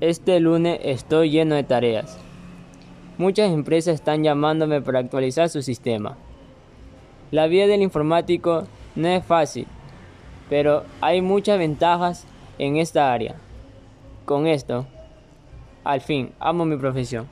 Este lunes estoy lleno de tareas. Muchas empresas están llamándome para actualizar su sistema. La vida del informático no es fácil, pero hay muchas ventajas en esta área. Con esto, al fin, amo mi profesión.